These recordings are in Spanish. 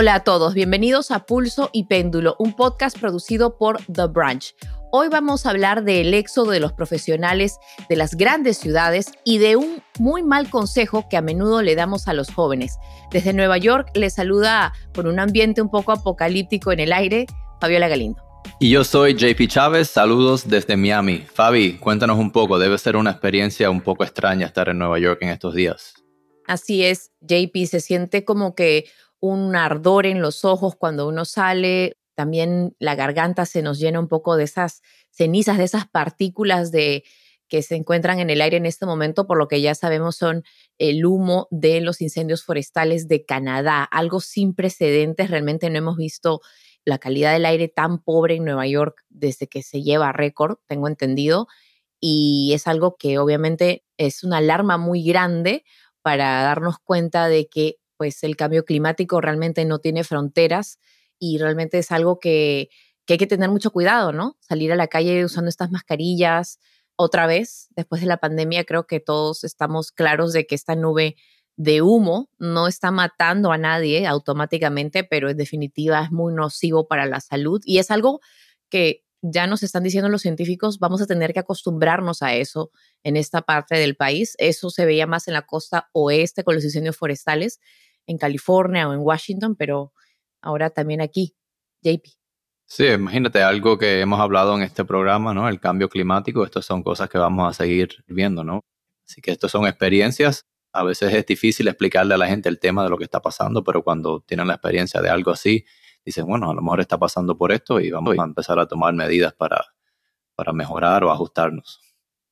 Hola a todos, bienvenidos a Pulso y Péndulo, un podcast producido por The Branch. Hoy vamos a hablar del éxodo de los profesionales de las grandes ciudades y de un muy mal consejo que a menudo le damos a los jóvenes. Desde Nueva York les saluda con un ambiente un poco apocalíptico en el aire, Fabiola Galindo. Y yo soy JP Chávez, saludos desde Miami. Fabi, cuéntanos un poco, debe ser una experiencia un poco extraña estar en Nueva York en estos días. Así es, JP, se siente como que un ardor en los ojos cuando uno sale, también la garganta se nos llena un poco de esas cenizas, de esas partículas de que se encuentran en el aire en este momento, por lo que ya sabemos son el humo de los incendios forestales de Canadá, algo sin precedentes, realmente no hemos visto la calidad del aire tan pobre en Nueva York desde que se lleva récord, tengo entendido, y es algo que obviamente es una alarma muy grande para darnos cuenta de que pues el cambio climático realmente no tiene fronteras y realmente es algo que, hay que tener mucho cuidado, ¿no? Salir a la calle usando estas mascarillas otra vez, después de la pandemia, creo que todos estamos claros de que esta nube de humo no está matando a nadie automáticamente, pero en definitiva es muy nocivo para la salud y es algo que ya nos están diciendo los científicos, vamos a tener que acostumbrarnos a eso en esta parte del país. Eso se veía más en la costa oeste con los incendios forestales en California o en Washington, pero ahora también aquí, JP. Sí, imagínate algo que hemos hablado en este programa, ¿no? El cambio climático, estas son cosas que vamos a seguir viendo, ¿no? Así que estas son experiencias. A veces es difícil explicarle a la gente el tema de lo que está pasando, pero cuando tienen la experiencia de algo así, dicen, bueno, a lo mejor está pasando por esto y vamos a empezar a tomar medidas para, para mejorar o ajustarnos.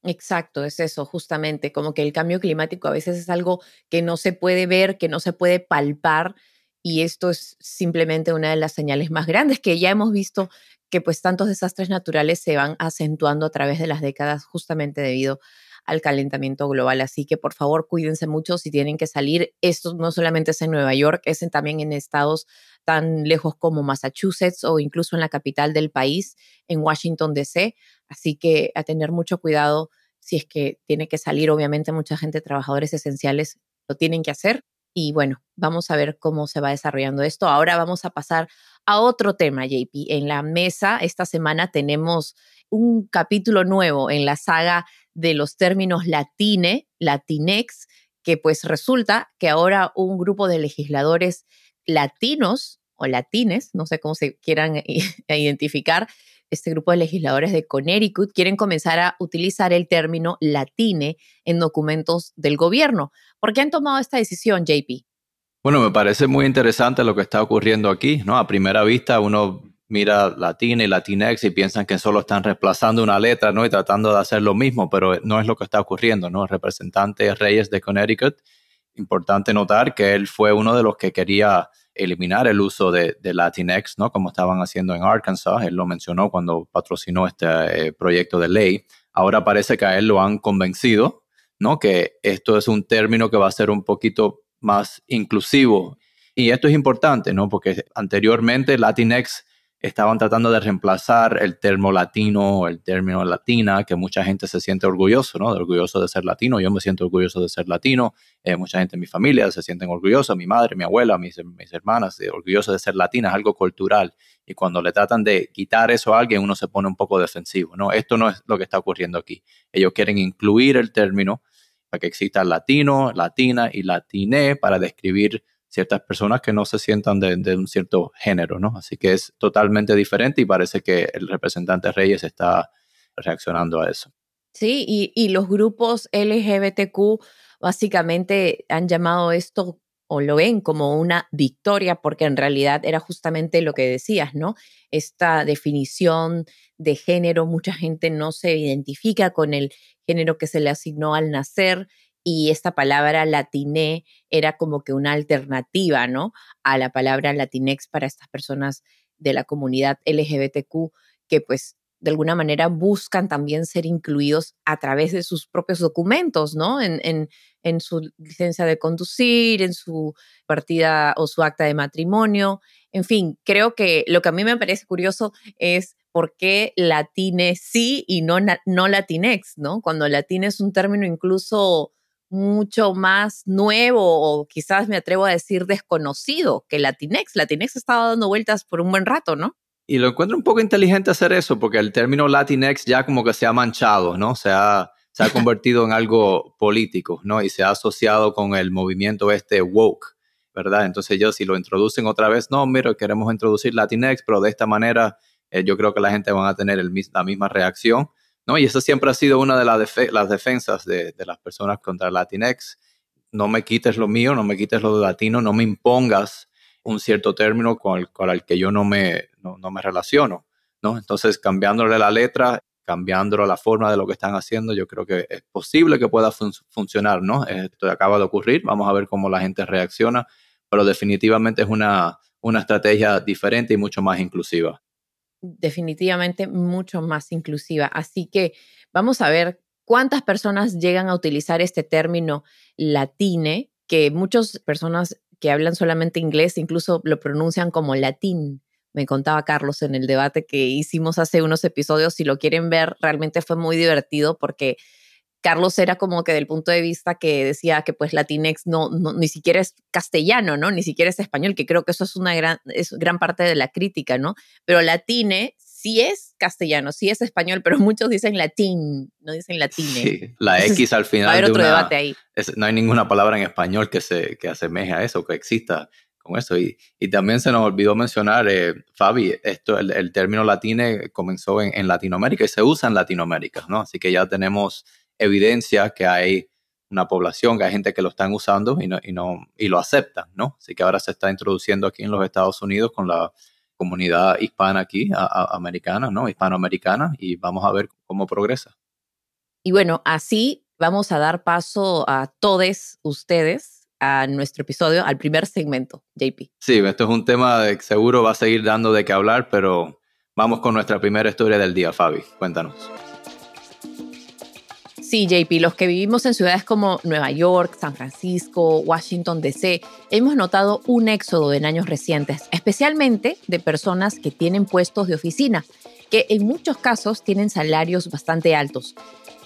Exacto, es eso, justamente, como que el cambio climático a veces es algo que no se puede ver, que no se puede palpar, y esto es simplemente una de las señales más grandes que ya hemos visto que pues tantos desastres naturales se van acentuando a través de las décadas justamente debido al calentamiento global. Así que por favor cuídense mucho si tienen que salir. Esto no solamente es en Nueva York, es también en estados tan lejos como Massachusetts o incluso en la capital del país, en Washington, D.C. Así que a tener mucho cuidado si es que tiene que salir. Obviamente mucha gente, trabajadores esenciales, lo tienen que hacer. Y bueno, vamos a ver cómo se va desarrollando esto. Ahora vamos a pasar a otro tema, JP. En la mesa esta semana tenemos un capítulo nuevo en la saga de los términos latine, latinex, que pues resulta que ahora un grupo de legisladores latinos o latines, no sé cómo se quieran identificar, este grupo de legisladores de Connecticut quieren comenzar a utilizar el término latine en documentos del gobierno. ¿Por qué han tomado esta decisión, JP? Bueno, me parece muy interesante lo que está ocurriendo aquí, ¿no? A primera vista uno mira Latina y Latinex y piensan que solo están reemplazando una letra, ¿no? Y tratando de hacer lo mismo, pero no es lo que está ocurriendo, ¿no? El representante Reyes de Connecticut, importante notar que él fue uno de los que quería eliminar el uso de, Latinx, ¿no? Como estaban haciendo en Arkansas, él lo mencionó cuando patrocinó este eh, proyecto de ley. Ahora parece que a él lo han convencido, ¿no? Que esto es un término que va a ser un poquito más inclusivo. Y esto es importante, ¿no? Porque anteriormente Latinx estaban tratando de reemplazar el término latino o el término latina, que mucha gente se siente orgulloso, ¿no? Orgulloso de ser latino. Yo me siento orgulloso de ser latino. Eh, mucha gente en mi familia se sienten orgullosos, mi madre, mi abuela, mis, mis hermanas, eh, orgullosos de ser latina, es algo cultural. Y cuando le tratan de quitar eso a alguien, uno se pone un poco defensivo, ¿no? Esto no es lo que está ocurriendo aquí. Ellos quieren incluir el término para que exista latino, latina y latine para describir ciertas personas que no se sientan de, un cierto género, ¿no? Así que es totalmente diferente y parece que el representante Reyes está reaccionando a eso. Sí, y, y los grupos LGBTQ básicamente han llamado esto o lo ven como una victoria porque en realidad era justamente lo que decías, ¿no? Esta definición de género, mucha gente no se identifica con el género que se le asignó al nacer y esta palabra latiné era como que una alternativa, ¿no? A la palabra latinex para estas personas de la comunidad LGBTQ que pues de alguna manera buscan también ser incluidos a través de sus propios documentos, ¿no? En, en, en, su licencia de conducir, en su partida o su acta de matrimonio. En fin, creo que lo que a mí me parece curioso es por qué latine sí y no, no latinex, ¿no? Cuando latine es un término incluso mucho más nuevo o quizás me atrevo a decir desconocido que Latinex. Latinex ha estado dando vueltas por un buen rato, ¿no? Y lo encuentro un poco inteligente hacer eso, porque el término Latinx ya como que se ha manchado, ¿no? Se ha, se ha convertido en algo político, ¿no? Y se ha asociado con el movimiento este woke, ¿verdad? Entonces ellos si lo introducen otra vez, no, mira, queremos introducir Latinx, pero de esta manera eh, yo creo que la gente va a tener el, la misma reacción, ¿no? Y esa siempre ha sido una de las defensas de, de, las personas contra Latinx. No me quites lo mío, no me quites lo de latino, no me impongas un cierto término con el, con el que yo no me, no, no, me relaciono, ¿no? Entonces, cambiándole la letra, cambiándole la forma de lo que están haciendo, yo creo que es posible que pueda fun funcionar, ¿no? Esto acaba de ocurrir, vamos a ver cómo la gente reacciona, pero definitivamente es una, una estrategia diferente y mucho más inclusiva. Definitivamente mucho más inclusiva. Así que vamos a ver cuántas personas llegan a utilizar este término latine, que muchas personas que hablan solamente inglés incluso lo pronuncian como latín. Me contaba Carlos en el debate que hicimos hace unos episodios. Si lo quieren ver, realmente fue muy divertido porque Carlos era como que del punto de vista que decía que pues Latinex no, ni siquiera es castellano, ¿no? Ni siquiera es español, que creo que eso es una gran, es gran parte de la crítica, ¿no? Pero Latine sí es castellano, sí es español, pero muchos dicen latín, no dicen latine. Sí, la X al final. Va a haber otro debate ahí. no hay ninguna palabra en español que se que asemeje a eso, que exista con eso. Y, y también se nos olvidó mencionar, eh, Fabi, esto, el, término latine comenzó en, en, Latinoamérica y se usa en Latinoamérica, ¿no? Así que ya tenemos evidencia que hay una población, que hay gente que lo están usando y, no, y, no, y lo aceptan, ¿no? Así que ahora se está introduciendo aquí en los Estados Unidos con la comunidad hispana aquí, americana, ¿no? Hispanoamericana, y vamos a ver cómo progresa. Y bueno, así vamos a dar paso a todos ustedes a nuestro episodio, al primer segmento, JP. Sí, esto es un tema que seguro va a seguir dando de qué hablar, pero vamos con nuestra primera historia del día, Fabi. Cuéntanos. Sí, JP, los que vivimos en ciudades como Nueva York, San Francisco, Washington, D.C., hemos notado un éxodo en años recientes, especialmente de personas que tienen puestos de oficina, que en muchos casos tienen salarios bastante altos.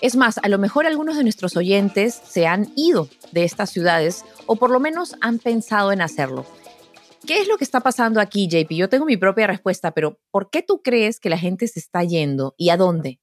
Es más, a lo mejor algunos de nuestros oyentes se han ido de estas ciudades o por lo menos han pensado en hacerlo. ¿Qué es lo que está pasando aquí, JP? Yo tengo mi propia respuesta, pero ¿por qué tú crees que la gente se está yendo y a dónde?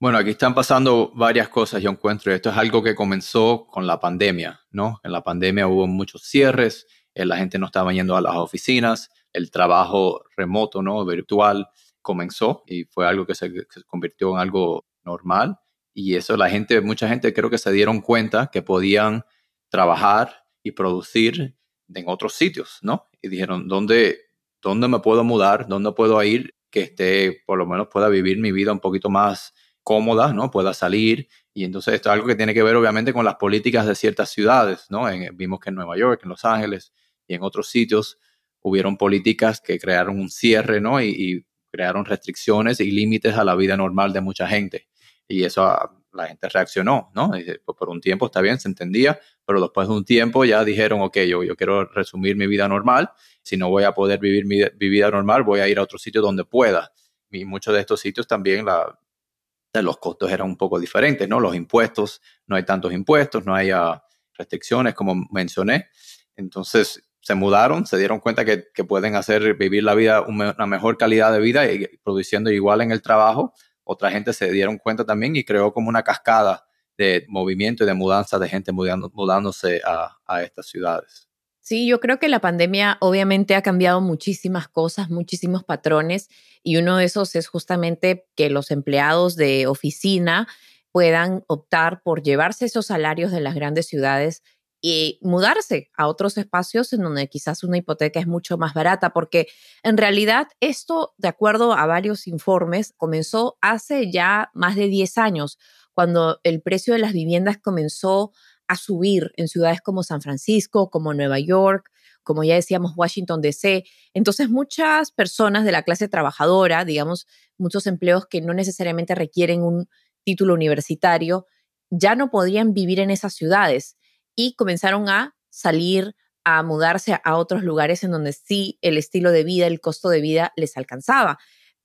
Bueno, aquí están pasando varias cosas, yo encuentro. Esto es algo que comenzó con la pandemia, ¿no? En la pandemia hubo muchos cierres, eh, la gente no estaba yendo a las oficinas, el trabajo remoto, ¿no? Virtual comenzó y fue algo que se, se convirtió en algo normal. Y eso la gente, mucha gente creo que se dieron cuenta que podían trabajar y producir en otros sitios, ¿no? Y dijeron, ¿dónde, dónde me puedo mudar? ¿Dónde puedo ir que esté, por lo menos pueda vivir mi vida un poquito más cómoda, ¿no? Pueda salir. Y entonces esto es algo que tiene que ver obviamente con las políticas de ciertas ciudades, ¿no? vimos que en Nueva York, en Los Ángeles y en otros sitios hubieron políticas que crearon un cierre, ¿no? Y, crearon restricciones y límites a la vida normal de mucha gente. Y eso ah, la gente reaccionó, ¿no? Pues, por un tiempo está bien, se entendía, pero después de un tiempo ya dijeron, ok, yo, yo quiero resumir mi vida normal, si no voy a poder vivir mi, mi vida normal, voy a ir a otro sitio donde pueda. Y muchos de estos sitios también la, los costos eran un poco diferentes, ¿no? Los impuestos, no hay tantos impuestos, no hay ah, restricciones como mencioné. Entonces se mudaron, se dieron cuenta que, pueden hacer vivir la vida una mejor calidad de vida y produciendo igual en el trabajo. Otra gente se dieron cuenta también y creó como una cascada de movimiento y de mudanza de gente mudándose a estas ciudades. Sí, yo creo que la pandemia obviamente ha cambiado muchísimas cosas, muchísimos patrones y uno de esos es justamente que los empleados de oficina puedan optar por llevarse esos salarios de las grandes ciudades y mudarse a otros espacios en donde quizás una hipoteca es mucho más barata, porque en realidad esto, de acuerdo a varios informes, comenzó hace ya más de 10 años, cuando el precio de las viviendas comenzó a subir en ciudades como San Francisco, como Nueva York, como ya decíamos, Washington, D.C. Entonces, muchas personas de la clase trabajadora, digamos, muchos empleos que no necesariamente requieren un título universitario, ya no podían vivir en esas ciudades y comenzaron a salir, a mudarse a otros lugares en donde sí el estilo de vida, el costo de vida les alcanzaba.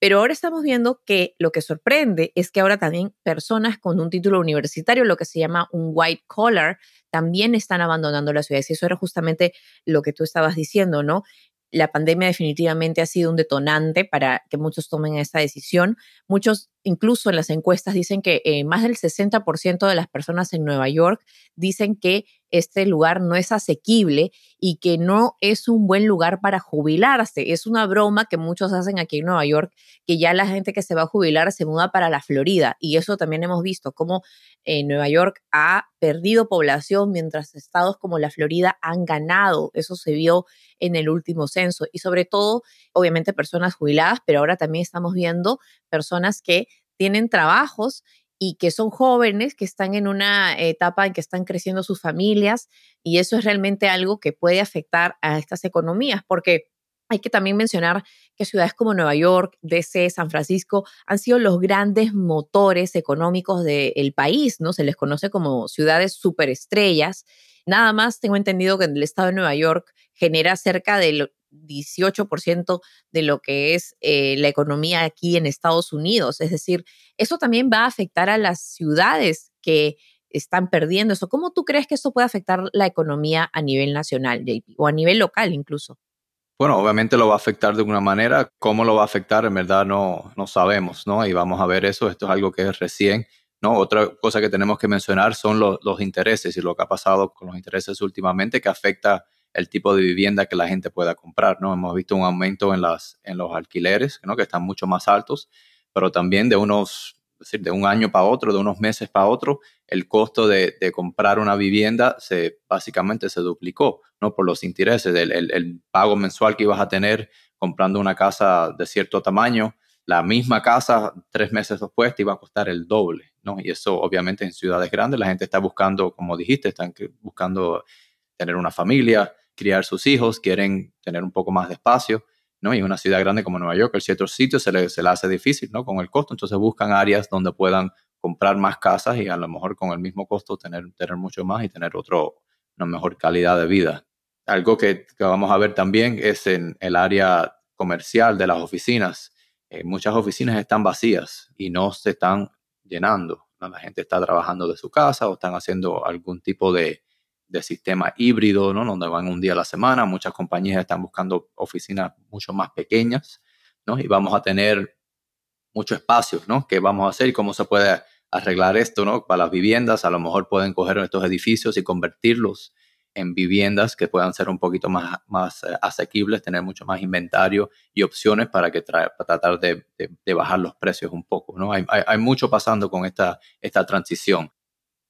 Pero ahora estamos viendo que lo que sorprende es que ahora también personas con un título universitario, lo que se llama un white collar, también están abandonando las ciudades. Y eso era justamente lo que tú estabas diciendo, ¿no? la pandemia definitivamente ha sido un detonante para que muchos tomen esta decisión. Muchos, incluso en las encuestas, dicen que eh, más del 60% de las personas en Nueva York dicen que este lugar no es asequible y que no es un buen lugar para jubilarse. Es una broma que muchos hacen aquí en Nueva York, que ya la gente que se va a jubilar se muda para la Florida. Y eso también hemos visto, cómo eh, Nueva York ha perdido población mientras estados como la Florida han ganado. Eso se vio en el último censo. Y sobre todo, obviamente, personas jubiladas, pero ahora también estamos viendo personas que tienen trabajos y que son jóvenes, que están en una etapa en que están creciendo sus familias y eso es realmente algo que puede afectar a estas economías, porque hay que también mencionar que ciudades como Nueva York, DC, San Francisco han sido los grandes motores económicos del país, ¿no? Se les conoce como ciudades superestrellas. Nada más tengo entendido que el estado de Nueva York genera cerca del 18% de lo que es eh, la economía aquí en Estados Unidos. Es decir, eso también va a afectar a las ciudades que están perdiendo eso. ¿Cómo tú crees que eso puede afectar la economía a nivel nacional, JP, o a nivel local incluso? Bueno, obviamente lo va a afectar de alguna manera. ¿Cómo lo va a afectar? En verdad no, no sabemos, ¿no? Y vamos a ver eso. Esto es algo que es recién. ¿no? Otra cosa que tenemos que mencionar son los, los intereses y lo que ha pasado con los intereses últimamente que afecta el tipo de vivienda que la gente pueda comprar, ¿no? Hemos visto un aumento en, las, en los alquileres, ¿no? Que están mucho más altos, pero también de unos, decir, de un año para otro, de unos meses para otro, el costo de, comprar una vivienda se básicamente se duplicó, ¿no? Por los intereses, el, el, pago mensual que ibas a tener comprando una casa de cierto tamaño, la misma casa tres meses después te iba a costar el doble, ¿no? Y eso obviamente en ciudades grandes la gente está buscando, como dijiste, están buscando tener una familia, criar sus hijos, quieren tener un poco más de espacio, ¿no? Y en una ciudad grande como Nueva York, el ciertos sitios se le, se le hace difícil, ¿no? Con el costo, entonces buscan áreas donde puedan comprar más casas y a lo mejor con el mismo costo tener, tener mucho más y tener otro, una mejor calidad de vida. Algo que, que vamos a ver también es en el área comercial de las oficinas. Eh, muchas oficinas están vacías y no se están llenando. La gente está trabajando de su casa o están haciendo algún tipo de, de sistema híbrido, ¿no? Donde van un día a la semana. Muchas compañías están buscando oficinas mucho más pequeñas, ¿no? Y vamos a tener mucho espacio, ¿no? ¿Qué vamos a hacer y cómo se puede arreglar esto, ¿no? Para las viviendas, a lo mejor pueden coger estos edificios y convertirlos en viviendas que puedan ser un poquito más, más eh, asequibles, tener mucho más inventario y opciones para, que tratar de, bajar los precios un poco, ¿no? Hay, hay, hay mucho pasando con esta, esta transición.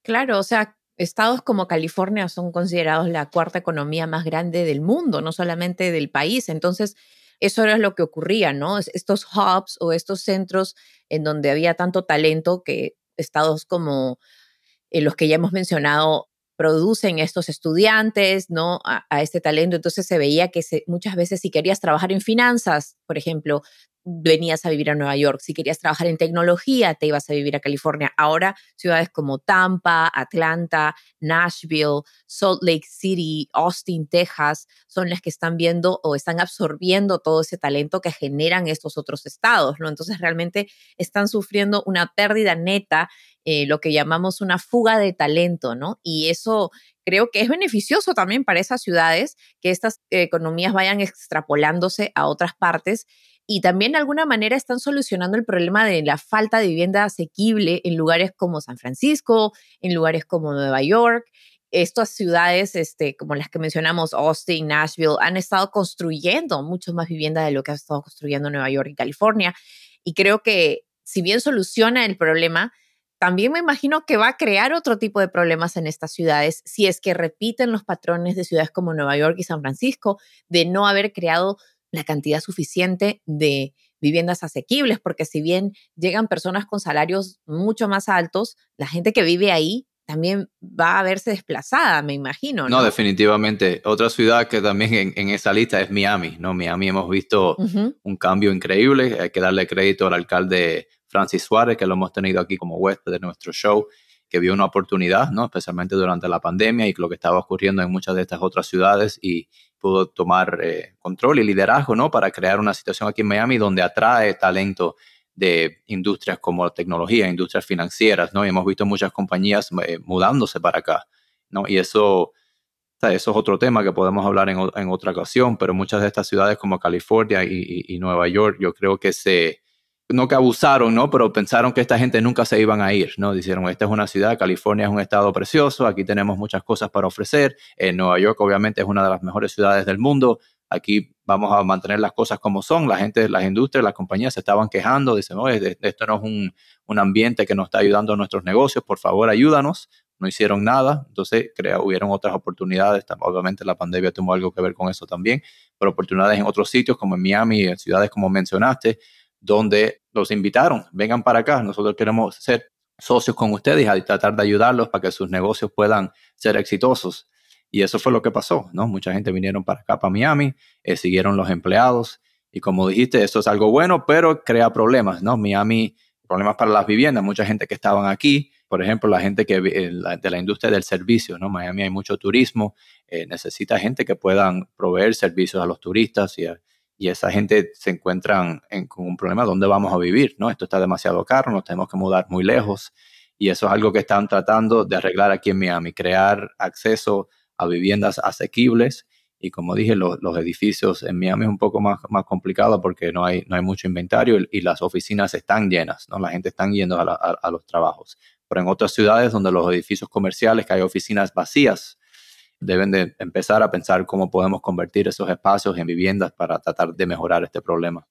Claro, o sea, estados como California son considerados la cuarta economía más grande del mundo, no solamente del país. Entonces, eso era lo que ocurría, ¿no? Estos hubs o estos centros en donde había tanto talento que estados como eh, los que ya hemos mencionado producen estos estudiantes, ¿no? A, este talento. Entonces se veía que muchas veces si querías trabajar en finanzas, por ejemplo, venías a vivir a Nueva York. Si querías trabajar en tecnología, te ibas a vivir a California. Ahora, ciudades como Tampa, Atlanta, Nashville, Salt Lake City, Austin, Texas, son las que están viendo o están absorbiendo todo ese talento que generan estos otros estados, ¿no? Entonces, realmente están sufriendo una pérdida neta, eh, lo que llamamos una fuga de talento, ¿no? Y eso creo que es beneficioso también para esas ciudades que estas economías vayan extrapolándose a otras partes y también de alguna manera están solucionando el problema de la falta de vivienda asequible en lugares como San Francisco, en lugares como Nueva York. Estas ciudades, este, como las que mencionamos, Austin, Nashville, han estado construyendo mucho más vivienda de lo que ha estado construyendo Nueva York y California. Y creo que si bien soluciona el problema, también me imagino que va a crear otro tipo de problemas en estas ciudades si es que repiten los patrones de ciudades como Nueva York y San Francisco de no haber creado la cantidad suficiente de viviendas asequibles, porque si bien llegan personas con salarios mucho más altos, la gente que vive ahí también va a verse desplazada, me imagino. No, definitivamente. Otra ciudad que también en, esa lista es Miami, ¿no? Miami hemos visto un cambio increíble. Hay que darle crédito al alcalde Francis Suárez, que lo hemos tenido aquí como huésped de nuestro show, que vio una oportunidad, ¿no? Especialmente durante la pandemia y lo que estaba ocurriendo en muchas de estas otras ciudades y pudo tomar eh, control y liderazgo, ¿no? Para crear una situación aquí en Miami donde atrae talento de industrias como tecnología, industrias financieras, ¿no? Y hemos visto muchas compañías eh, mudándose para acá, ¿no? Y eso, eso es otro tema que podemos hablar en, en, otra ocasión, pero muchas de estas ciudades como California y, Nueva York, yo creo que se, no que abusaron, ¿no? Pero pensaron que esta gente nunca se iban a ir, ¿no? Dijeron, esta es una ciudad, California es un estado precioso, aquí tenemos muchas cosas para ofrecer, en Nueva York obviamente es una de las mejores ciudades del mundo, aquí vamos a mantener las cosas como son. La gente, las industrias, las compañías se estaban quejando, dicen, no, esto no es un, un, ambiente que nos está ayudando a nuestros negocios, por favor ayúdanos. No hicieron nada, entonces crea, hubieron otras oportunidades, obviamente la pandemia tuvo algo que ver con eso también, pero oportunidades en otros sitios como en Miami, en ciudades como mencionaste, donde los invitaron, vengan para acá, nosotros queremos ser socios con ustedes y tratar de ayudarlos para que sus negocios puedan ser exitosos. Y eso fue lo que pasó, ¿no? Mucha gente vinieron para acá, para Miami, eh, siguieron los empleados. Y como dijiste, eso es algo bueno, pero crea problemas, ¿no? Miami, problemas para las viviendas, mucha gente que estaban aquí, por ejemplo, la gente que eh, de la industria del servicio, ¿no? Miami hay mucho turismo, eh, necesita gente que puedan proveer servicios a los turistas y, y esa gente se encuentran con un problema, ¿dónde vamos a vivir? ¿no? Esto está demasiado caro, nos tenemos que mudar muy lejos y eso es algo que están tratando de arreglar aquí en Miami, crear acceso a viviendas asequibles. Y como dije, los edificios en Miami es un poco más, más complicado porque no hay, no hay mucho inventario y, las oficinas están llenas, ¿no? La gente está yendo a, los trabajos. Pero en otras ciudades donde los edificios comerciales, que hay oficinas vacías, deben de empezar a pensar cómo podemos convertir esos espacios en viviendas para tratar de mejorar este problema.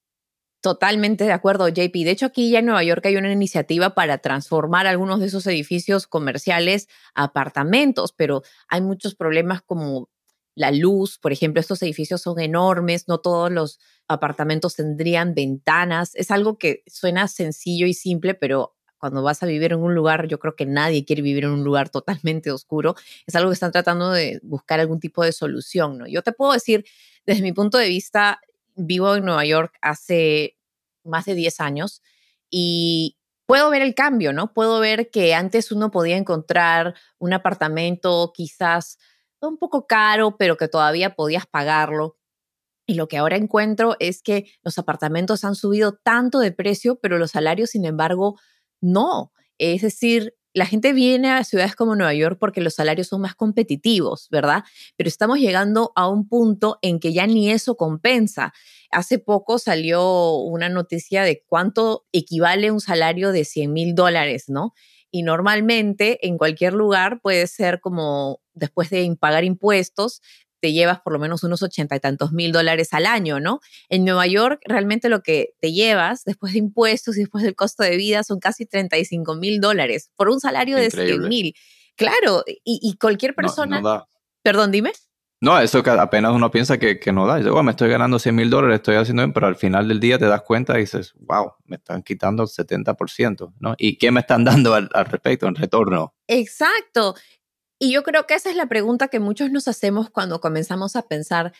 Totalmente de acuerdo, JP. De hecho, aquí ya en Nueva York hay una iniciativa para transformar algunos de esos edificios comerciales a apartamentos, pero hay muchos problemas como la luz. Por ejemplo, estos edificios son enormes, no todos los apartamentos tendrían ventanas. Es algo que suena sencillo y simple, pero cuando vas a vivir en un lugar, yo creo que nadie quiere vivir en un lugar totalmente oscuro. Es algo que están tratando de buscar algún tipo de solución, ¿no? Yo te puedo decir, desde mi punto de vista, vivo en Nueva York hace más de 10 años y puedo ver el cambio, ¿no? Puedo ver que antes uno podía encontrar un apartamento quizás un poco caro, pero que todavía podías pagarlo. Y lo que ahora encuentro es que los apartamentos han subido tanto de precio, pero los salarios, sin embargo, no. Es decir, la gente viene a ciudades como Nueva York porque los salarios son más competitivos, ¿verdad? Pero estamos llegando a un punto en que ya ni eso compensa. Hace poco salió una noticia de cuánto equivale un salario de 100 mil dólares, ¿no? Y normalmente en cualquier lugar puede ser como después de pagar impuestos, te llevas por lo menos unos ochenta y tantos mil dólares al año, ¿no? En Nueva York, realmente lo que te llevas después de impuestos y después del costo de vida son casi 35 mil dólares por un salario de 100 mil. Claro, y, cualquier persona... Perdón, dime. No, eso que apenas uno piensa que, no da. Dice, me estoy ganando 100 mil dólares, estoy haciendo bien, pero al final del día te das cuenta y dices, wow, me están quitando el 70%, ¿no? ¿Y qué me están dando al respecto en retorno? Exacto. Y yo creo que esa es la pregunta que muchos nos hacemos cuando comenzamos a pensar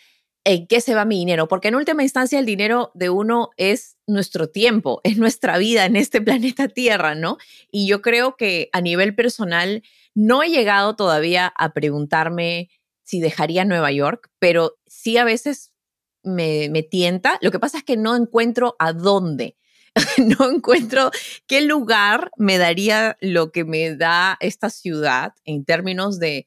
en qué se va mi dinero, porque en última instancia el dinero de uno es nuestro tiempo, es nuestra vida en este planeta Tierra, ¿no? Y yo creo que a nivel personal no he llegado todavía a preguntarme si dejaría Nueva York, pero sí a veces me, me tienta. Lo que pasa es que no encuentro a dónde. no encuentro qué lugar me daría lo que me da esta ciudad en términos de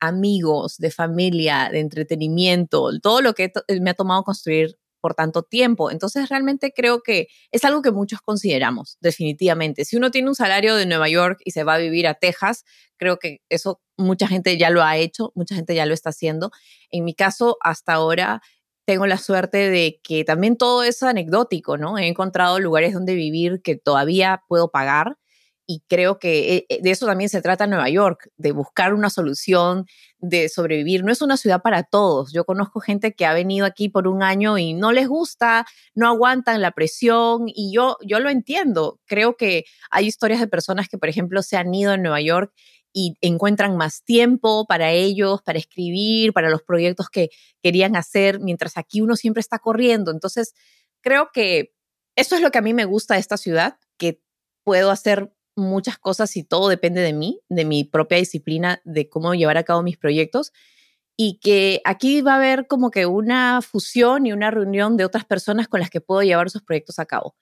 amigos, de familia, de entretenimiento, todo lo que me ha tomado construir por tanto tiempo. Entonces, realmente creo que es algo que muchos consideramos, definitivamente. Si uno tiene un salario de Nueva York y se va a vivir a Texas, creo que eso mucha gente ya lo ha hecho, mucha gente ya lo está haciendo. En mi caso, hasta ahora, tengo la suerte de que también todo es anecdótico, ¿no? He encontrado lugares donde vivir que todavía puedo pagar y creo que eh, de eso también se trata Nueva York, de buscar una solución, de sobrevivir. No es una ciudad para todos. Yo conozco gente que ha venido aquí por un año y no les gusta, no aguantan la presión y yo, yo lo entiendo. Creo que hay historias de personas que, por ejemplo, se han ido en Nueva York y encuentran más tiempo para ellos, para escribir, para los proyectos que querían hacer, mientras aquí uno siempre está corriendo. Entonces, creo que eso es lo que a mí me gusta de esta ciudad, que puedo hacer muchas cosas y todo depende de mí, de mi propia disciplina, de cómo llevar a cabo mis proyectos. y que aquí va a haber como que una fusión y una reunión de otras personas con las que puedo llevar esos proyectos a cabo.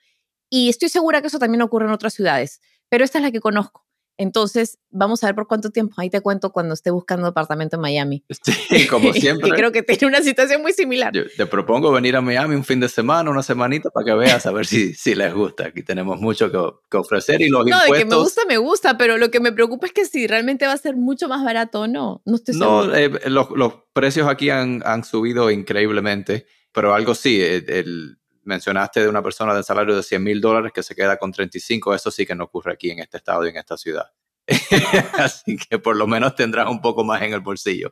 Y estoy segura que eso también ocurre en otras ciudades, pero esta es la que conozco. Entonces, vamos a ver por cuánto tiempo. Ahí te cuento cuando esté buscando apartamento en Miami. Sí, como siempre. que creo que tiene una situación muy similar. te propongo venir a Miami un fin de semana, una semanita, para que veas a ver si, si les gusta. Aquí tenemos mucho que, ofrecer y los no, impuestos... No, de que me gusta, me gusta, pero lo que me preocupa es que si realmente va a ser mucho más barato o no. No estoy No, eh, los, los, precios aquí han, han, subido increíblemente, pero algo sí, eh, el, mencionaste de una persona de salario de 100 mil dólares que se queda con 35, eso sí que no ocurre aquí en este estado y en esta ciudad. Así que por lo menos tendrás un poco más en el bolsillo.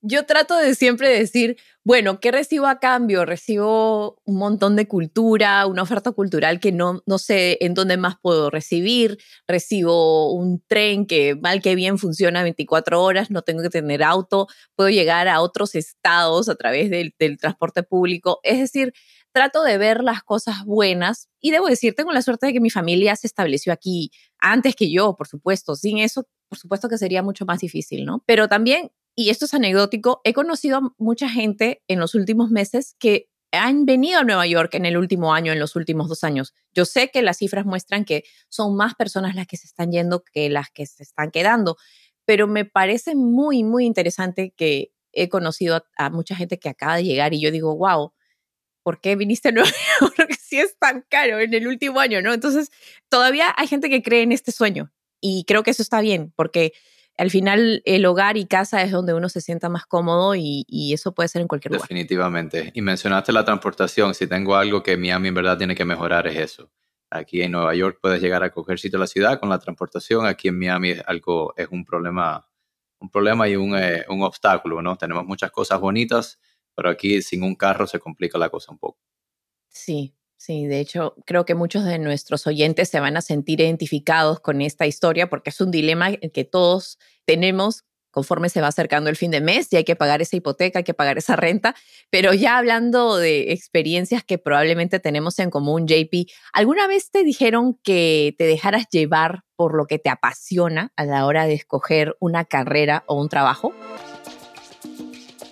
Yo trato de siempre decir, bueno, ¿qué recibo a cambio? Recibo un montón de cultura, una oferta cultural que no, no sé en dónde más puedo recibir. Recibo un tren que mal que bien funciona 24 horas, no tengo que tener auto, puedo llegar a otros estados a través del, del transporte público. Es decir, trato de ver las cosas buenas y debo decir, tengo la suerte de que mi familia se estableció aquí antes que yo, por supuesto. Sin eso, por supuesto que sería mucho más difícil, ¿no? Pero también, y esto es anecdótico, he conocido a mucha gente en los últimos meses que han venido a Nueva York en el último año, en los últimos dos años. Yo sé que las cifras muestran que son más personas las que se están yendo que las que se están quedando, pero me parece muy, muy interesante que he conocido a, a mucha gente que acaba de llegar y yo digo, wow, ¿por qué viniste a Nueva York si es tan caro en el último año, no? Entonces, todavía hay gente que cree en este sueño y creo que eso está bien porque al final el hogar y casa es donde uno se sienta más cómodo y, eso puede ser en cualquier lugar. Definitivamente. Y mencionaste la transportación. Si tengo algo que Miami en verdad tiene que mejorar es eso. Aquí en Nueva York puedes llegar a coger sitio a la ciudad con la transportación. Aquí en Miami es algo, es un problema, un problema y un, eh, un obstáculo, ¿no? Tenemos muchas cosas bonitas, pero aquí sin un carro se complica la cosa un poco. Sí, sí, de hecho creo que muchos de nuestros oyentes se van a sentir identificados con esta historia porque es un dilema que todos tenemos conforme se va acercando el fin de mes y hay que pagar esa hipoteca, hay que pagar esa renta, pero ya hablando de experiencias que probablemente tenemos en común, JP, ¿alguna vez te dijeron que te dejaras llevar por lo que te apasiona a la hora de escoger una carrera o un trabajo?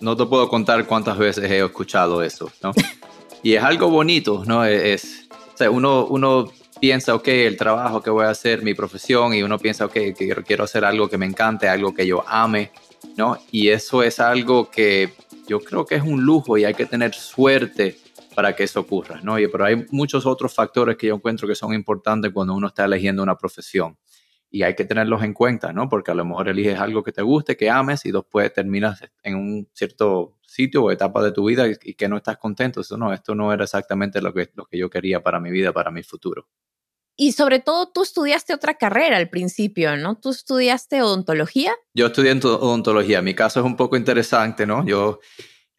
No te puedo contar cuántas veces he escuchado eso, ¿no? y es algo bonito, ¿no? Es, o sea, uno, uno piensa, ok, el trabajo que voy a hacer, mi profesión, y uno piensa, ok, que quiero hacer algo que me encante, algo que yo ame, ¿no? Y eso es algo que yo creo que es un lujo y hay que tener suerte para que eso ocurra, ¿no? Y, pero hay muchos otros factores que yo encuentro que son importantes cuando uno está eligiendo una profesión y hay que tenerlos en cuenta, ¿no? Porque a lo mejor eliges algo que te guste, que ames y después terminas en un cierto sitio o etapa de tu vida y, que no estás contento. Eso no, esto no era exactamente lo que, lo que yo quería para mi vida, para mi futuro. Y sobre todo tú estudiaste otra carrera al principio, ¿no? ¿Tú estudiaste odontología? Yo estudié odontología. Mi caso es un poco interesante, ¿no? Yo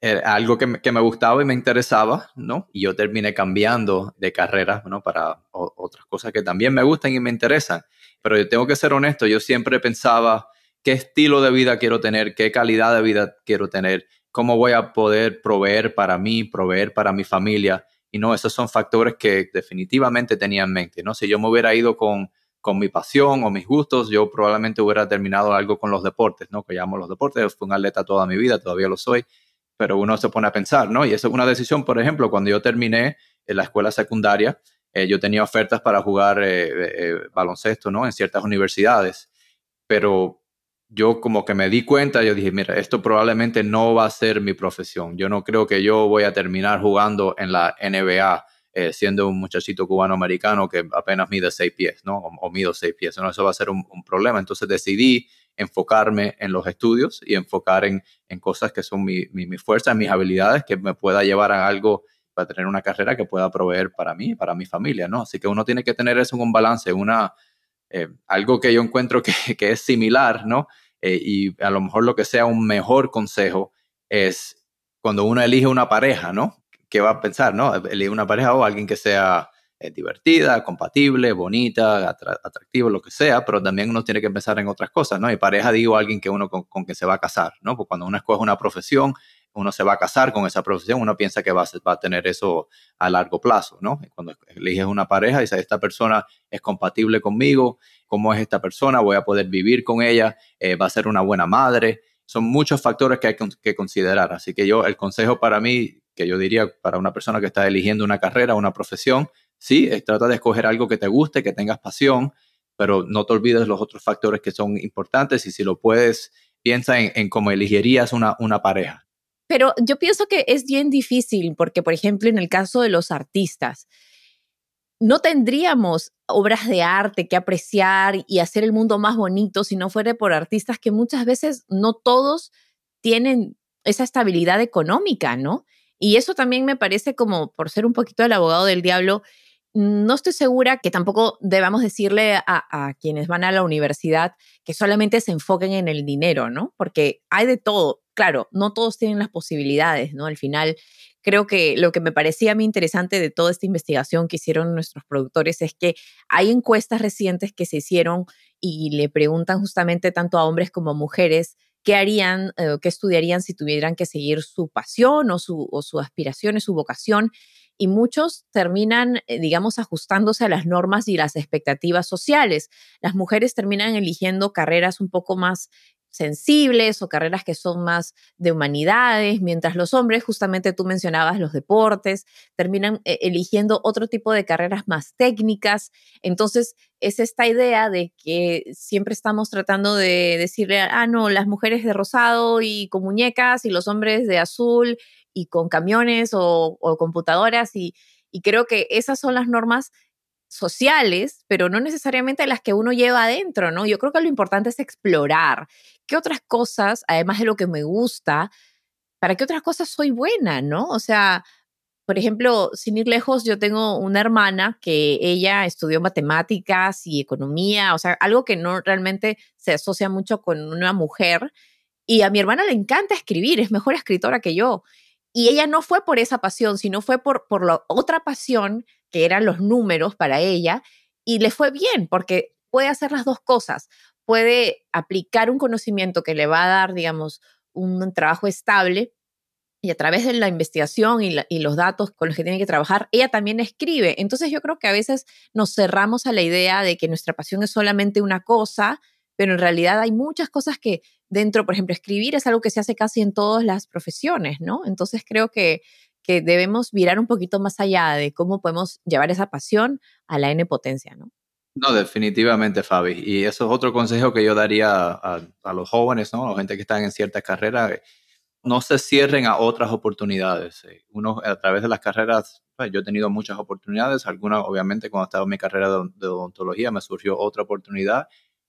era eh, algo que me, que me, gustaba y me interesaba, ¿no? Y yo terminé cambiando de carrera, ¿no? Para otras cosas que también me gustan y me interesan pero yo tengo que ser honesto, yo siempre pensaba qué estilo de vida quiero tener, qué calidad de vida quiero tener, cómo voy a poder proveer para mí, proveer para mi familia. Y no, esos son factores que definitivamente tenía en mente, ¿no? Si yo me hubiera ido con, con mi pasión o mis gustos, yo probablemente hubiera terminado algo con los deportes, ¿no? Que llamo los deportes, fui un atleta toda mi vida, todavía lo soy, pero uno se pone a pensar, ¿no? Y eso es una decisión, por ejemplo, cuando yo terminé en la escuela secundaria, eh, yo tenía ofertas para jugar eh, eh, baloncesto, ¿no? En ciertas universidades, pero yo como que me di cuenta, yo dije, mira, esto probablemente no va a ser mi profesión. Yo no creo que yo voy a terminar jugando en la NBA siendo un muchachito cubano-americano que apenas mide seis pies, ¿no? O, mido seis pies. No, eso va a ser un, problema. Entonces decidí enfocarme en los estudios y enfocar en, en cosas que son mi, mi, mi fuerza, mis habilidades, que me pueda llevar a algo para tener una carrera que pueda proveer para mí, para mi familia, ¿no? Así que uno tiene que tener eso en un balance, una, eh, algo que yo encuentro que, que es similar, ¿no? Eh, y a lo mejor lo que sea un mejor consejo es cuando uno elige una pareja, ¿no? ¿Qué va a pensar, no? Elige una pareja o alguien que sea eh, divertida, compatible, bonita, atractivo, lo que sea, pero también uno tiene que pensar en otras cosas, ¿no? Y pareja digo alguien que uno con, con que se va a casar, ¿no? Porque cuando uno escoge una profesión, uno se va a casar con esa profesión, uno piensa que va a, tener eso a largo plazo, ¿no? cuando eliges una pareja, dices, esta persona es compatible conmigo, ¿cómo es esta persona? Voy a poder vivir con ella, eh, va a ser una buena madre, Son muchos factores que hay que considerar. Así que yo, el consejo para mí, que yo diría para una persona que está eligiendo una carrera, una profesión, sí, trata de escoger algo que te guste, que tengas pasión, pero no te olvides los otros factores que son importantes y si lo puedes, piensa en, cómo elegirías una pareja. Pero yo pienso que es bien difícil porque, por ejemplo, en el caso de los artistas, no tendríamos obras de arte que apreciar y hacer el mundo más bonito si no fuera por artistas que muchas veces no todos tienen esa estabilidad económica, ¿no? Y eso también me parece como, por ser un poquito el abogado del diablo, no estoy segura que tampoco debamos decirle a, quienes van a la universidad que solamente se enfoquen en el dinero, ¿no? Porque hay de todo. Claro, no todos tienen las posibilidades, ¿no? Al final, creo que lo que me parecía a mí interesante de toda esta investigación que hicieron nuestros productores es que hay encuestas recientes que se hicieron y le preguntan justamente tanto a hombres como a mujeres qué harían, eh, qué estudiarían si tuvieran que seguir su pasión o su, o su vocación y muchos terminan, eh, digamos, ajustándose a las normas y las expectativas sociales. Las mujeres terminan eligiendo carreras un poco más sensibles o carreras que son más de humanidades, mientras los hombres, justamente tú mencionabas los deportes, terminan eh, eligiendo otro tipo de carreras más técnicas. Entonces, es esta idea de que siempre estamos tratando de decirle, ah, no, las mujeres de rosado y con muñecas y los hombres de azul y con camiones o, computadoras y, y creo que esas son las normas sociales, pero no necesariamente las que uno lleva adentro, ¿no? Yo creo que lo importante es explorar qué otras cosas, además de lo que me gusta, para qué otras cosas soy buena, ¿no? O sea, por ejemplo, sin ir lejos, yo tengo una hermana que ella estudió matemáticas y economía, o sea, algo que no realmente se asocia mucho con una mujer. Y a mi hermana le encanta escribir, es mejor escritora que yo. Y ella no fue por esa pasión, sino fue por, por la otra pasión, que eran los números para ella, y le fue bien, porque puede hacer las dos cosas. Puede aplicar un conocimiento que le va a dar, digamos, un trabajo estable, y a través de la investigación y, los datos con los que tiene que trabajar, ella también escribe. Entonces yo creo que a veces nos cerramos a la idea de que nuestra pasión es solamente una cosa, pero en realidad hay muchas cosas que dentro, por ejemplo, escribir es algo que se hace casi en todas las profesiones, ¿no? Entonces creo que, que debemos mirar un poquito más allá de cómo podemos llevar esa pasión a la N potencia, ¿no? No, definitivamente, Fabi. Y eso es otro consejo que yo daría a, a los jóvenes, ¿no? A la gente que está en ciertas carreras. No se cierren a otras oportunidades. Eh, uno, a través de las carreras, pues, yo he tenido muchas oportunidades. Algunas, obviamente, cuando estaba en mi carrera de odontología, me surgió otra oportunidad.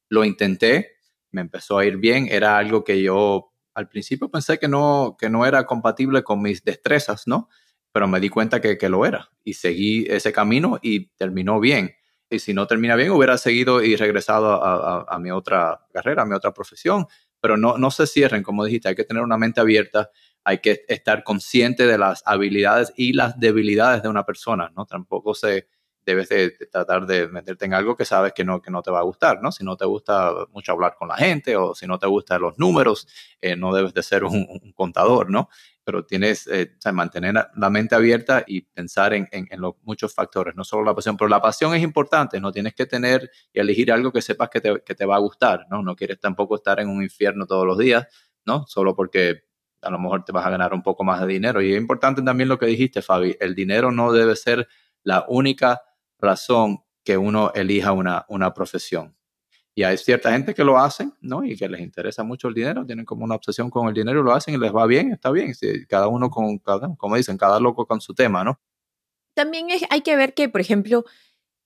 Lo intenté, me empezó a ir bien. Era algo que yo al principio pensé que no, que no era compatible con mis destrezas, ¿no? Pero me di cuenta que, que lo era y seguí ese camino y terminó bien. Y si no termina bien, hubiera seguido y regresado a, a, mi otra carrera, a mi otra profesión. Pero no, no se cierren, como dijiste, hay que tener una mente abierta, hay que estar consciente de las habilidades y las debilidades de una persona, ¿no? Tampoco se, debes de, tratar de meterte en algo que sabes que no, que no te va a gustar, ¿no? Si no te gusta mucho hablar con la gente o si no te gustan los números, eh, no debes de ser un, contador, ¿no? Pero tienes que eh, mantener la mente abierta y pensar en, en, muchos factores, no solo la pasión, pero la pasión es importante, no tienes que tener y elegir algo que sepas que te, que te va a gustar, ¿no? No quieres tampoco estar en un infierno todos los días, ¿no? Solo porque a lo mejor te vas a ganar un poco más de dinero. Y es importante también lo que dijiste, Fabi, el dinero no debe ser la única razón que uno elija una, una profesión. Y hay cierta gente que lo hacen, ¿no? Y que les interesa mucho el dinero, tienen como una obsesión con el dinero, lo hacen y les va bien, está bien. Cada uno con, cada, como dicen, cada loco con su tema, ¿no? También hay que ver que, por ejemplo,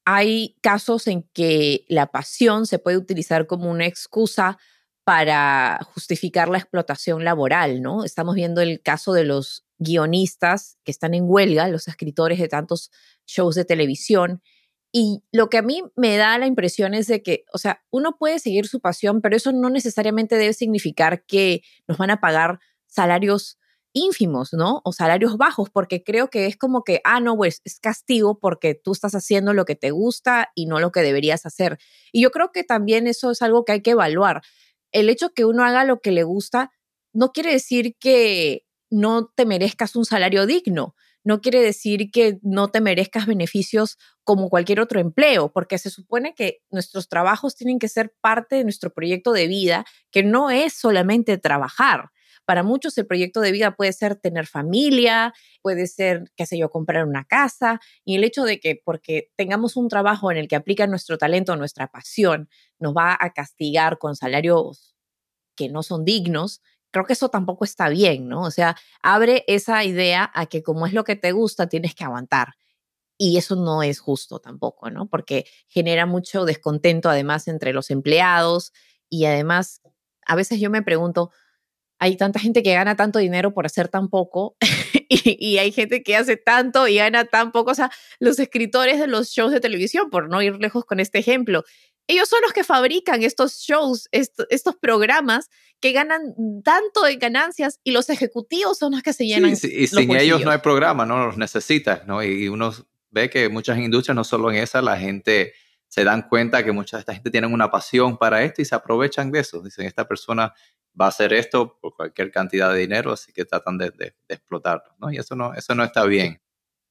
hay casos en que la pasión se puede utilizar como una excusa para justificar la explotación laboral, ¿no? Estamos viendo el caso de los guionistas que están en huelga, los escritores de tantos shows de televisión. Y lo que a mí me da la impresión es de que, o sea, uno puede seguir su pasión, pero eso no necesariamente debe significar que nos van a pagar salarios ínfimos, ¿no? O salarios bajos, porque creo que es como que, ah, no, pues es castigo porque tú estás haciendo lo que te gusta y no lo que deberías hacer. Y yo creo que también eso es algo que hay que evaluar. El hecho que uno haga lo que le gusta no quiere decir que no te merezcas un salario digno no quiere decir que no te merezcas beneficios como cualquier otro empleo, porque se supone que nuestros trabajos tienen que ser parte de nuestro proyecto de vida, que no es solamente trabajar. Para muchos el proyecto de vida puede ser tener familia, puede ser, qué sé yo, comprar una casa. Y el hecho de que porque tengamos un trabajo en el que aplica nuestro talento, nuestra pasión, nos va a castigar con salarios que no son dignos, creo que eso tampoco está bien, ¿no? O sea, abre esa idea a que como es lo que te gusta, tienes que aguantar. Y eso no es justo tampoco, ¿no? Porque genera mucho descontento además entre los empleados y además, a veces yo me pregunto, hay tanta gente que gana tanto dinero por hacer tan poco y, hay gente que hace tanto y gana tan poco. O sea, los escritores de los shows de televisión, por no ir lejos con este ejemplo, ellos son los que fabrican estos shows, estos programas que ganan tanto de ganancias y los ejecutivos son los que se llenan. Sí, y sin ellos no hay programa, no los necesitas, ¿no? Y uno ve que muchas industrias, no solo en esa, la gente se dan cuenta que mucha de esta gente tienen una pasión para esto y se aprovechan de eso. Dicen, esta persona va a hacer esto por cualquier cantidad de dinero, así que tratan de, de, explotarlo, ¿no? Y eso no, eso no está bien.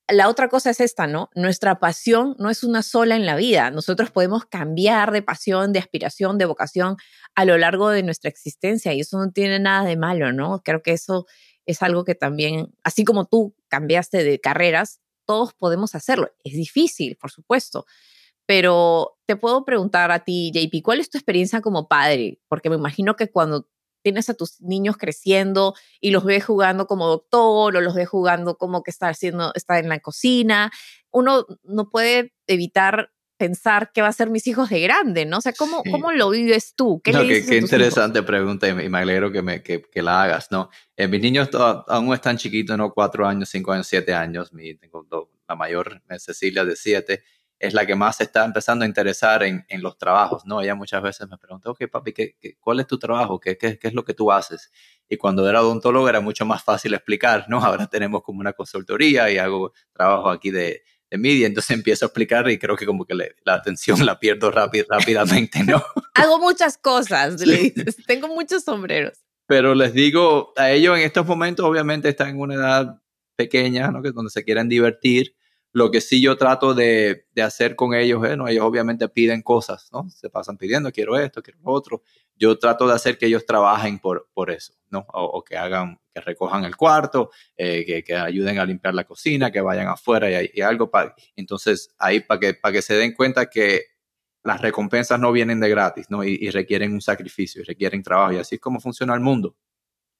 La otra cosa es esta, ¿no? Nuestra pasión no es una sola en la vida. Nosotros podemos cambiar de pasión, de aspiración, de vocación a lo largo de nuestra existencia y eso no tiene nada de malo, ¿no? Creo que eso es algo que también, así como tú cambiaste de carreras, todos podemos hacerlo. Es difícil, por supuesto, pero te puedo preguntar a ti, JP, ¿cuál es tu experiencia como padre? Porque me imagino que cuando tienes a tus niños creciendo y los ves jugando como doctor o los ves jugando como que está haciendo, está en la cocina, uno no puede evitar pensar qué va a ser mis hijos de grande, ¿no? O sea, ¿cómo, ¿cómo lo vives tú? ¿Qué, qué, interesante pregunta y me, alegro que, me, que, que la hagas, ¿no? Eh, mis niños aún están chiquitos, ¿no? Cuatro años, cinco años, siete años. Mi, tengo la mayor, Cecilia, de siete es la que más se está empezando a interesar en, en, los trabajos, ¿no? Ella muchas veces me preguntó, ok, papi, ¿qué, cuál es tu trabajo? ¿Qué, ¿Qué, qué, es lo que tú haces? Y cuando era odontólogo era mucho más fácil explicar, ¿no? Ahora tenemos como una consultoría y hago trabajo aquí de, de media, entonces empiezo a explicar y creo que como que la atención la pierdo rápidamente, ¿no? hago muchas cosas, le dices, tengo muchos sombreros. Pero les digo, a ellos en estos momentos obviamente están en una edad pequeña, ¿no? Que donde se quieren divertir, lo que sí yo trato de, de hacer con ellos, ¿eh? ¿no? ellos obviamente piden cosas, ¿no? Se pasan pidiendo, quiero esto, quiero otro. Yo trato de hacer que ellos trabajen por, por eso, ¿no? O, que hagan, que recojan el cuarto, eh, que, que, ayuden a limpiar la cocina, que vayan afuera y, algo para... Entonces, ahí para que, para que se den cuenta que las recompensas no vienen de gratis, ¿no? Y, requieren un sacrificio, y requieren trabajo. Y así es como funciona el mundo.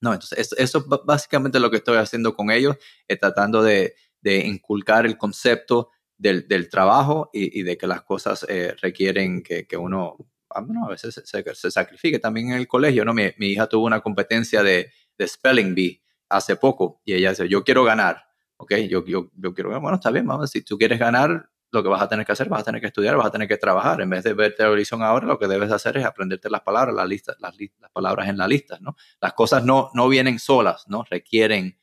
No, entonces eso, es básicamente lo que estoy haciendo con ellos, es tratando de, de inculcar el concepto del, del trabajo y, y, de que las cosas eh, requieren que, que uno, ah, a veces se, se, sacrifique. También en el colegio, ¿no? Mi, mi hija tuvo una competencia de, de, Spelling Bee hace poco y ella dice, yo quiero ganar, ¿ok? Yo, yo, yo quiero ganar, bueno, está bien, vamos, si tú quieres ganar, lo que vas a tener que hacer, vas a tener que estudiar, vas a tener que trabajar. En vez de ver televisión ahora, lo que debes hacer es aprenderte las palabras, las, listas, las, las palabras en la lista, ¿no? Las cosas no, no vienen solas, ¿no? Requieren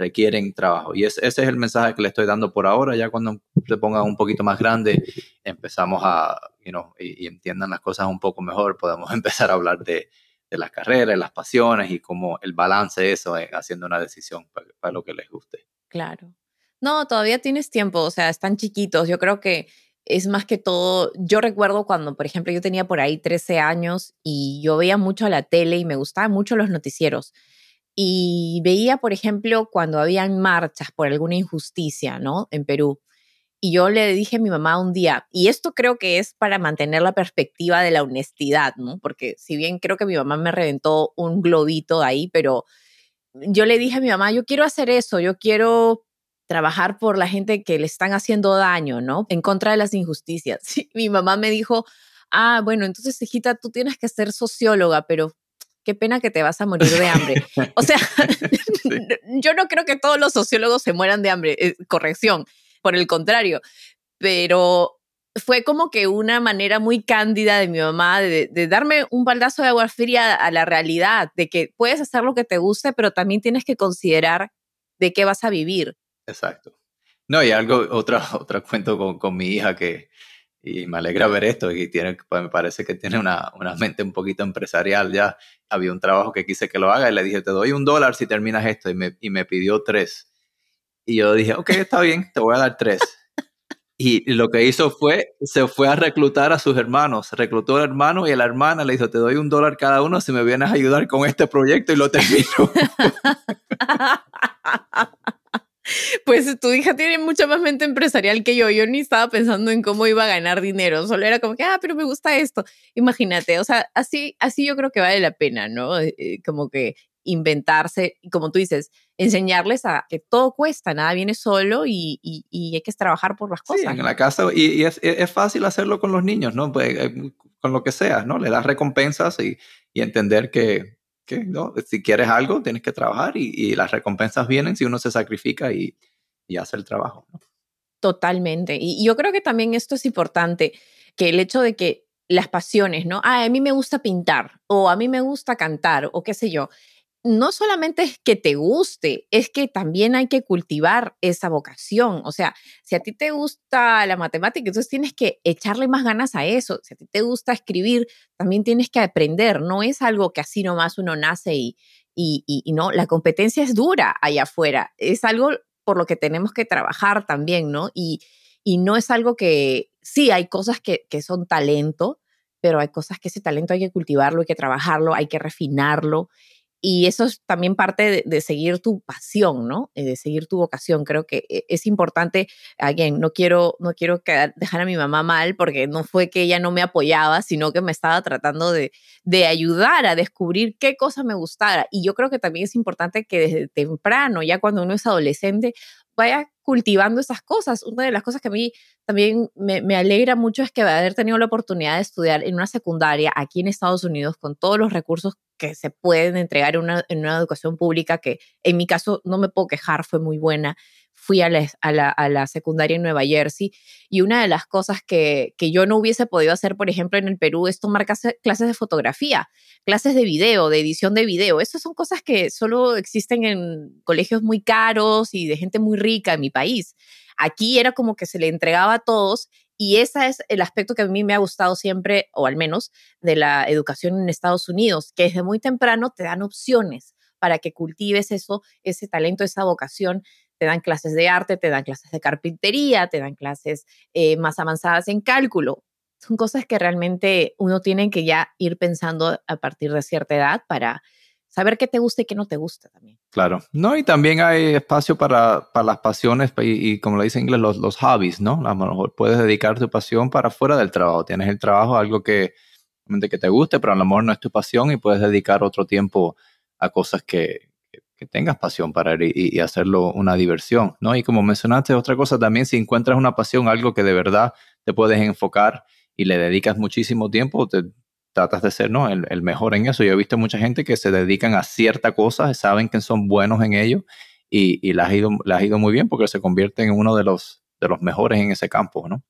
requieren trabajo. Y ese es el mensaje que le estoy dando por ahora. Ya cuando se pongan un poquito más grande, empezamos a, you know, y, entiendan las cosas un poco mejor, podemos empezar a hablar de, de las carreras, las pasiones y cómo el balance de eso, haciendo una decisión para, para, lo que les guste. Claro. No, todavía tienes tiempo, o sea, están chiquitos. Yo creo que es más que todo, yo recuerdo cuando, por ejemplo, yo tenía por ahí 13 años y yo veía mucho la tele y me gustaban mucho los noticieros y veía, por ejemplo, cuando habían marchas por alguna injusticia, ¿no? En Perú. Y yo le dije a mi mamá un día, y esto creo que es para mantener la perspectiva de la honestidad, ¿no? Porque si bien creo que mi mamá me reventó un globito ahí, pero yo le dije a mi mamá, yo quiero hacer eso, yo quiero trabajar por la gente que le están haciendo daño, ¿no? En contra de las injusticias. mi mamá me dijo, ah, bueno, entonces, hijita, tú tienes que ser socióloga, pero qué pena que te vas a morir de hambre. O sea, yo no creo que todos los sociólogos se mueran de hambre, eh, corrección, por el contrario, pero fue como que una manera muy cándida de mi mamá de, de, darme un baldazo de agua fría a la realidad, de que puedes hacer lo que te guste, pero también tienes que considerar de qué vas a vivir. Exacto. No, y algo, otra, otra cuento con, con mi hija que y me alegra ver esto y tiene, pues me parece que tiene una, una, mente un poquito empresarial ya. Había un trabajo que quise que lo haga y le dije, te doy un dólar si terminas esto y me, y me pidió tres. Y yo dije, ok, está bien, te voy a dar tres. Y lo que hizo fue, se fue a reclutar a sus hermanos. Reclutó al hermano y a la hermana le dijo, te doy un dólar cada uno si me vienes a ayudar con este proyecto y lo termino. Pues tu hija tiene mucha más mente empresarial que yo. Yo ni estaba pensando en cómo iba a ganar dinero. Solo era como que, ah, pero me gusta esto. Imagínate, o sea, así, así yo creo que vale la pena, ¿no? Eh, eh, como que inventarse, y como tú dices, enseñarles a que todo cuesta, nada viene solo y, y, hay que trabajar por las cosas. Sí, en la casa, y, es, es, fácil hacerlo con los niños, ¿no? Pues, eh, con lo que sea, ¿no? Le das recompensas y, y entender que, ¿no? Si quieres algo, tienes que trabajar y, las recompensas vienen si uno se sacrifica y, hace el trabajo. Totalmente. Y yo creo que también esto es importante, que el hecho de que las pasiones, ¿no? Ah, a mí me gusta pintar o a mí me gusta cantar o qué sé yo no solamente es que te guste, es que también hay que cultivar esa vocación. O sea, si a ti te gusta la matemática, entonces tienes que echarle más ganas a eso. Si a ti te gusta escribir, también tienes que aprender. No es algo que así nomás uno nace y, y, no, la competencia es dura allá afuera. Es algo por lo que tenemos que trabajar también, ¿no? Y, y no es algo que, sí, hay cosas que, que son talento, pero hay cosas que ese talento hay que cultivarlo, hay que trabajarlo, hay que refinarlo y eso es también parte de, seguir tu pasión, ¿no? Eh, de seguir tu vocación. Creo que e, es importante, again, no quiero, no quiero dejar a mi mamá mal porque no fue que ella no me apoyaba, sino que me estaba tratando de, de ayudar a descubrir qué cosa me gustara. Y yo creo que también es importante que desde temprano, ya cuando uno es adolescente, vaya cultivando esas cosas. Una de las cosas que a mí también me, me, alegra mucho es que haber tenido la oportunidad de estudiar en una secundaria aquí en Estados Unidos con todos los recursos que se pueden entregar en una, en una educación pública que en mi caso no me puedo quejar, fue muy buena fui a la, secundaria en Nueva Jersey y una de las cosas que, yo no hubiese podido hacer, por ejemplo, en el Perú es tomar clases, de fotografía, clases de video, de edición de video. Esas son cosas que solo existen en colegios muy caros y de gente muy rica en mi país. Aquí era como que se le entregaba a todos y ese es el aspecto que a mí me ha gustado siempre, o al menos de la educación en Estados Unidos, que desde muy temprano te dan opciones para que cultives eso, ese talento, esa vocación te dan clases de arte, te dan clases de carpintería, te dan clases eh, más avanzadas en cálculo. Son cosas que realmente uno tiene que ya ir pensando a partir de cierta edad para saber qué te gusta y qué no te gusta también. Claro, no, y también hay espacio para, las pasiones y, como le dice en inglés, los, los hobbies, ¿no? A lo mejor puedes dedicar tu pasión para fuera del trabajo. Tienes el trabajo, algo que, que te guste, pero a lo mejor no es tu pasión y puedes dedicar otro tiempo a cosas que, que tengas pasión para ir y, hacerlo una diversión, ¿no? Y como mencionaste, otra cosa también, si encuentras una pasión, algo que de verdad te puedes enfocar y le dedicas muchísimo tiempo, te tratas de ser, ¿no? El, mejor en eso. Yo he visto mucha gente que se dedican a cierta cosa, saben que son buenos en ello y, y les, ha ido, ido muy bien porque se convierten en uno de los, de los mejores en ese campo, ¿no?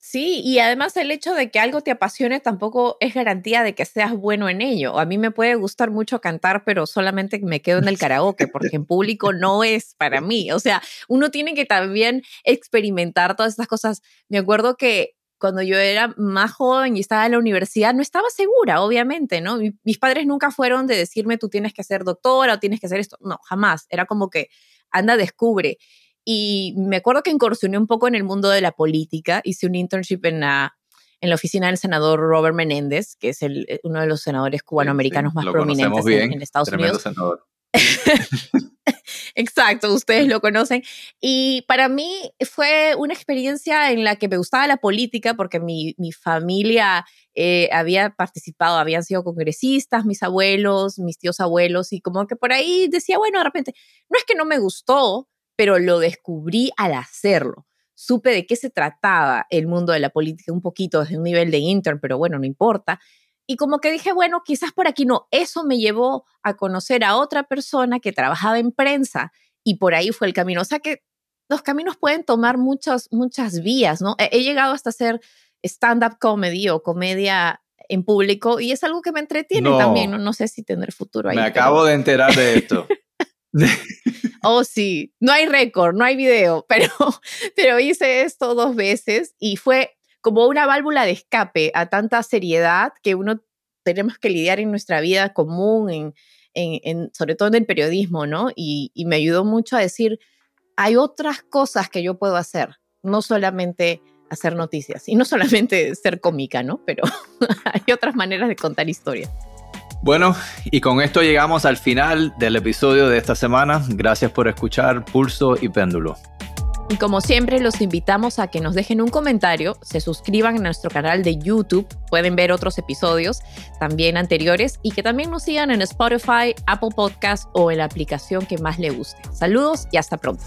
Sí, y además el hecho de que algo te apasione tampoco es garantía de que seas bueno en ello. A mí me puede gustar mucho cantar, pero solamente me quedo en el karaoke, porque en público no es para mí. O sea, uno tiene que también experimentar todas estas cosas. Me acuerdo que cuando yo era más joven y estaba en la universidad, no estaba segura, obviamente, ¿no? Mis padres nunca fueron de decirme, tú tienes que ser doctora o tienes que hacer esto. No, jamás. Era como que, anda, descubre. Y me acuerdo que incursioné un poco en el mundo de la política, hice un internship en la, en la oficina del senador Robert Menéndez, que es el, eh, uno de los senadores cubanoamericanos más prominentes en, Estados Unidos. Exacto, ustedes lo conocen. Y para mí fue una experiencia en la que me gustaba la política porque mi, mi familia eh, había participado, habían sido congresistas, mis abuelos, mis tíos abuelos, y como que por ahí decía, bueno, de repente, no es que no me gustó, pero lo descubrí al hacerlo. Supe de qué se trataba el mundo de la política un poquito desde un nivel de intern, pero bueno, no importa. Y como que dije, bueno, quizás por aquí no. Eso me llevó a conocer a otra persona que trabajaba en prensa y por ahí fue el camino. O sea que los caminos pueden tomar muchas, muchas vías, ¿no? He, llegado hasta hacer stand-up comedy o comedia en público y es algo que me entretiene también. ¿no? no sé si tener futuro ahí. Me acabo de enterar de esto. oh, sí, no hay récord, no hay video, pero, pero hice esto dos veces y fue como una válvula de escape a tanta seriedad que uno tenemos que lidiar en nuestra vida común, en, en, sobre todo en el periodismo, ¿no? Y, y me ayudó mucho a decir, hay otras cosas que yo puedo hacer, no solamente hacer noticias y no solamente ser cómica, ¿no? Pero hay otras maneras de contar historias. Bueno, y con esto llegamos al final del episodio de esta semana. Gracias por escuchar Pulso y Péndulo. Y como siempre, los invitamos a que nos dejen un comentario, se suscriban a nuestro canal de YouTube, pueden ver otros episodios también anteriores y que también nos sigan en Spotify, Apple Podcast o en la aplicación que más le guste. Saludos y hasta pronto.